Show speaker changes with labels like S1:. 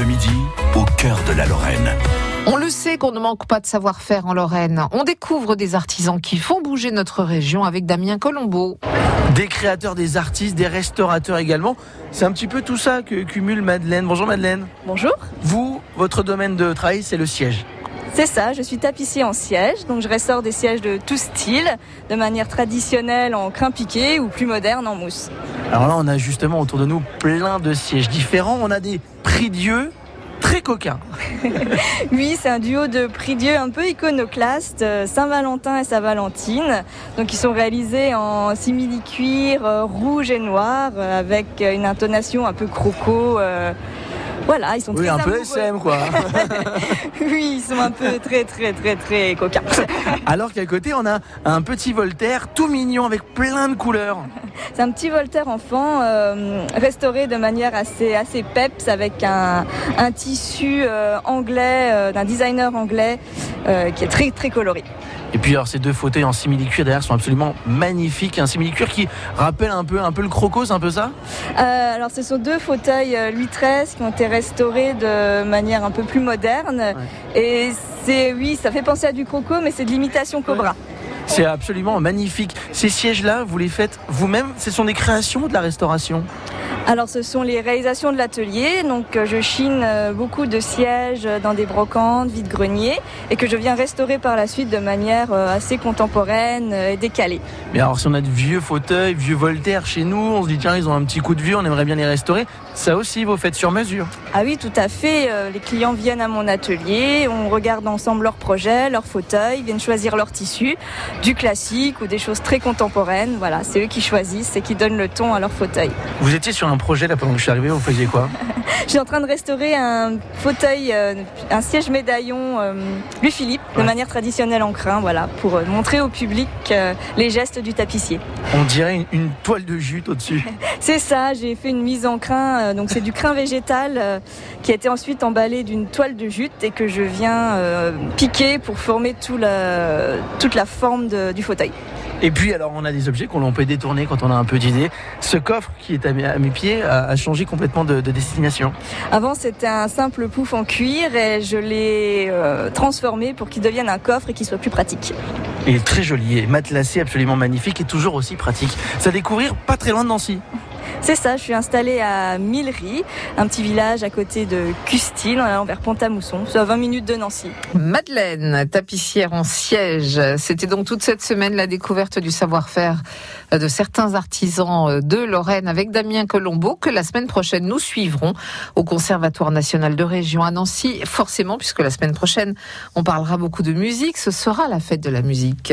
S1: Bleu Midi, au cœur de la Lorraine.
S2: On le sait qu'on ne manque pas de savoir-faire en Lorraine. On découvre des artisans qui font bouger notre région avec Damien Colombo.
S3: Des créateurs, des artistes, des restaurateurs également. C'est un petit peu tout ça que cumule Madeleine. Bonjour Madeleine.
S4: Bonjour.
S3: Vous, votre domaine de travail, c'est le siège.
S4: C'est ça, je suis tapissier en siège, donc je restaure des sièges de tout style, de manière traditionnelle en crin piqué ou plus moderne en mousse.
S3: Alors là, on a justement autour de nous plein de sièges différents. On a des prix Dieu très coquins.
S4: oui, c'est un duo de prix Dieu un peu iconoclaste, euh, Saint-Valentin et Saint-Valentine. Donc ils sont réalisés en simili-cuir euh, rouge et noir euh, avec une intonation un peu croco. Voilà, ils sont
S3: oui,
S4: un
S3: peu SM quoi.
S4: oui, ils sont un peu très très très très coquins.
S3: Alors qu'à côté, on a un petit Voltaire tout mignon avec plein de couleurs.
S4: C'est un petit Voltaire enfant euh, restauré de manière assez assez peps avec un, tissu euh, anglais euh, d'un designer anglais qui est très très coloré.
S3: Et puis alors ces deux fauteuils en simili-cuir derrière sont absolument magnifiques. Un simili-cuir qui rappelle un peu, un peu le croco, c'est un peu ça
S4: euh, Alors ce sont deux fauteuils euh, Louis XIII qui ont été restaurés de manière un peu plus moderne. Et c'est oui, ça fait penser à du croco, mais c'est de l'imitation Cobra.
S3: C'est absolument magnifique. Ces sièges-là, vous les faites vous-même? Ce sont des créations de la restauration?
S4: Alors ce sont les réalisations de l'atelier. Donc euh, je chine euh, beaucoup de sièges dans des brocantes, vide-greniers et que je viens restaurer par la suite de manière euh, assez contemporaine et décalée.
S3: Mais alors si on a de vieux fauteuils, vieux Voltaire chez nous, on se dit tiens ils ont un petit coup de vieux, on aimerait bien les restaurer. Ça aussi vous faites sur mesure
S4: Ah oui tout à fait. Les clients viennent à mon atelier, on regarde ensemble leurs projets, leurs fauteuils, viennent choisir leur tissu, du classique ou des choses très contemporaines. Voilà, c'est eux qui choisissent et qui donnent le ton à leur fauteuil.
S3: Vous étiez sur un projet là pendant que je suis arrivé, vous faisiez quoi
S4: Je suis en train de restaurer un fauteuil, euh, un siège médaillon euh, Louis Philippe de manière traditionnelle en crin, voilà, pour euh, montrer au public les gestes du tapissier.
S3: On dirait une, toile de jute au-dessus.
S4: c'est ça, j'ai fait une mise en crin, donc c'est du crin végétal qui a été ensuite emballé d'une toile de jute et que je viens piquer pour former tout toute la forme du fauteuil.
S3: Et puis alors on a des objets qu'on peut détourner quand on a un peu d'idées. Ce coffre qui est à mes, pieds a, changé complètement de, destination.
S4: Avant c'était un simple pouf en cuir et je l'ai euh, transformé pour qu'il devienne un coffre et qu'il soit plus pratique.
S3: Il est très joli et matelassé, absolument magnifique et toujours aussi pratique. C'est à découvrir pas très loin de Nancy.
S4: C'est ça, je suis installée à Millery, un petit village à côté de Custine, en vers Pont-à-Mousson. À 20 minutes de Nancy.
S2: Madeleine, tapissière en siège. C'était donc toute cette semaine la découverte du savoir-faire de certains artisans de Lorraine avec Damien Colombo, que la semaine prochaine nous suivrons au Conservatoire national de région à Nancy, forcément, puisque la semaine prochaine on parlera beaucoup de musique. Ce sera la fête de la musique.